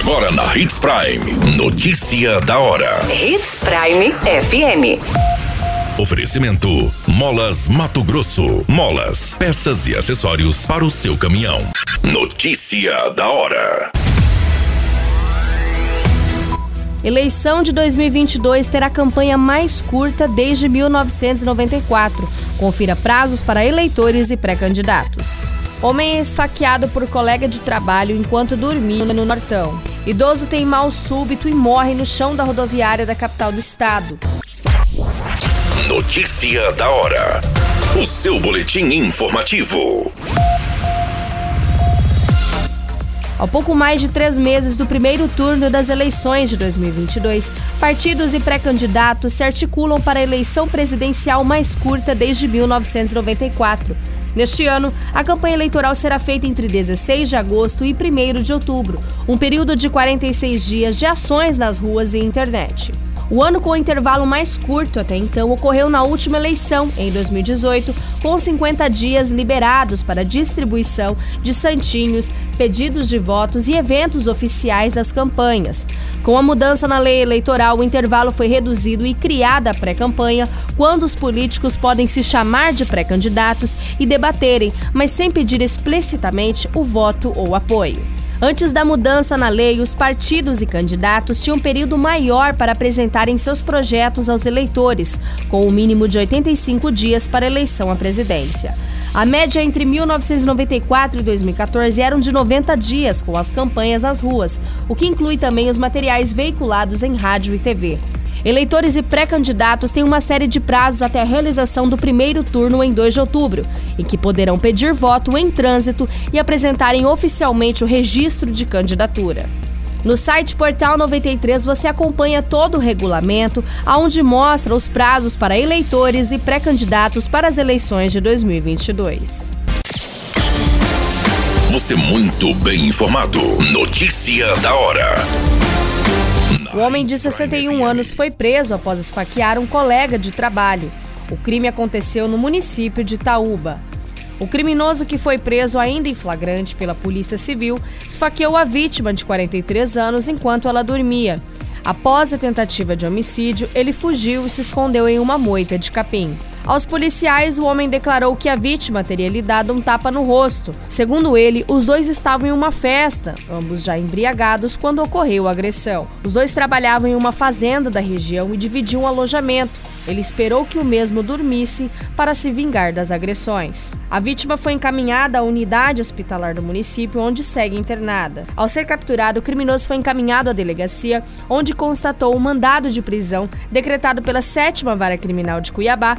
Agora na Hits Prime. Notícia da hora. Hits Prime FM. Oferecimento: Molas Mato Grosso. Molas, peças e acessórios para o seu caminhão. Notícia da hora. Eleição de 2022 terá a campanha mais curta desde 1994. Confira prazos para eleitores e pré-candidatos. Homem é esfaqueado por colega de trabalho enquanto dormia no Nortão. Idoso tem mal súbito e morre no chão da rodoviária da capital do estado. Notícia da hora. O seu boletim informativo. Ao pouco mais de três meses do primeiro turno das eleições de 2022, partidos e pré-candidatos se articulam para a eleição presidencial mais curta desde 1994. Neste ano, a campanha eleitoral será feita entre 16 de agosto e 1 de outubro, um período de 46 dias de ações nas ruas e internet. O ano com o intervalo mais curto até então ocorreu na última eleição, em 2018, com 50 dias liberados para distribuição de santinhos, pedidos de votos e eventos oficiais das campanhas. Com a mudança na lei eleitoral, o intervalo foi reduzido e criada a pré-campanha, quando os políticos podem se chamar de pré-candidatos e debaterem, mas sem pedir explicitamente o voto ou apoio. Antes da mudança na lei, os partidos e candidatos tinham um período maior para apresentarem seus projetos aos eleitores, com o um mínimo de 85 dias para eleição à presidência. A média entre 1994 e 2014 eram de 90 dias, com as campanhas nas ruas, o que inclui também os materiais veiculados em rádio e TV. Eleitores e pré-candidatos têm uma série de prazos até a realização do primeiro turno em 2 de outubro, em que poderão pedir voto em trânsito e apresentarem oficialmente o registro de candidatura. No site Portal 93 você acompanha todo o regulamento, aonde mostra os prazos para eleitores e pré-candidatos para as eleições de 2022. Você muito bem informado. Notícia da hora. O homem de 61 anos foi preso após esfaquear um colega de trabalho. O crime aconteceu no município de Taúba. O criminoso que foi preso ainda em flagrante pela Polícia Civil esfaqueou a vítima de 43 anos enquanto ela dormia. Após a tentativa de homicídio, ele fugiu e se escondeu em uma moita de capim. Aos policiais, o homem declarou que a vítima teria lhe dado um tapa no rosto. Segundo ele, os dois estavam em uma festa, ambos já embriagados, quando ocorreu a agressão. Os dois trabalhavam em uma fazenda da região e dividiam um alojamento. Ele esperou que o mesmo dormisse para se vingar das agressões. A vítima foi encaminhada à unidade hospitalar do município, onde segue internada. Ao ser capturado, o criminoso foi encaminhado à delegacia, onde constatou o um mandado de prisão decretado pela sétima vara criminal de Cuiabá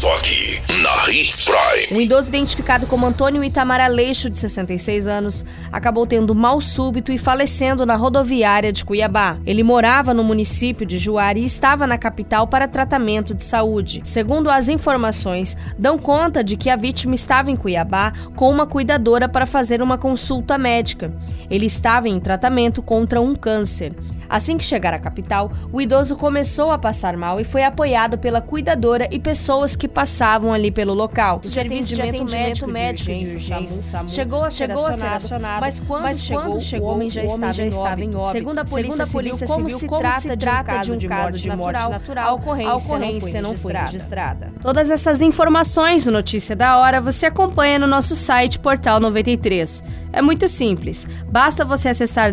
Só aqui, na Hits Prime. Um idoso identificado como Antônio Itamar Aleixo, de 66 anos, acabou tendo mal súbito e falecendo na rodoviária de Cuiabá. Ele morava no município de Juari e estava na capital para tratamento de saúde. Segundo as informações, dão conta de que a vítima estava em Cuiabá com uma cuidadora para fazer uma consulta médica. Ele estava em tratamento contra um câncer. Assim que chegar à capital, o idoso começou a passar mal e foi apoiado pela cuidadora e pessoas que passavam ali pelo local. O serviço de atendimento médico, médico de urgência, SAMU, chegou a ser, chegou acionado, a ser acionado, mas quando, mas chegou, quando chegou, o homem já, estava, já estava, em óbito. Segundo a Polícia, Segundo a polícia Civil, como, se, como trata se trata de um caso de morte natural, natural a ocorrência, a ocorrência não, foi, não foi registrada. Todas essas informações no Notícia da Hora você acompanha no nosso site Portal 93. É muito simples. Basta você acessar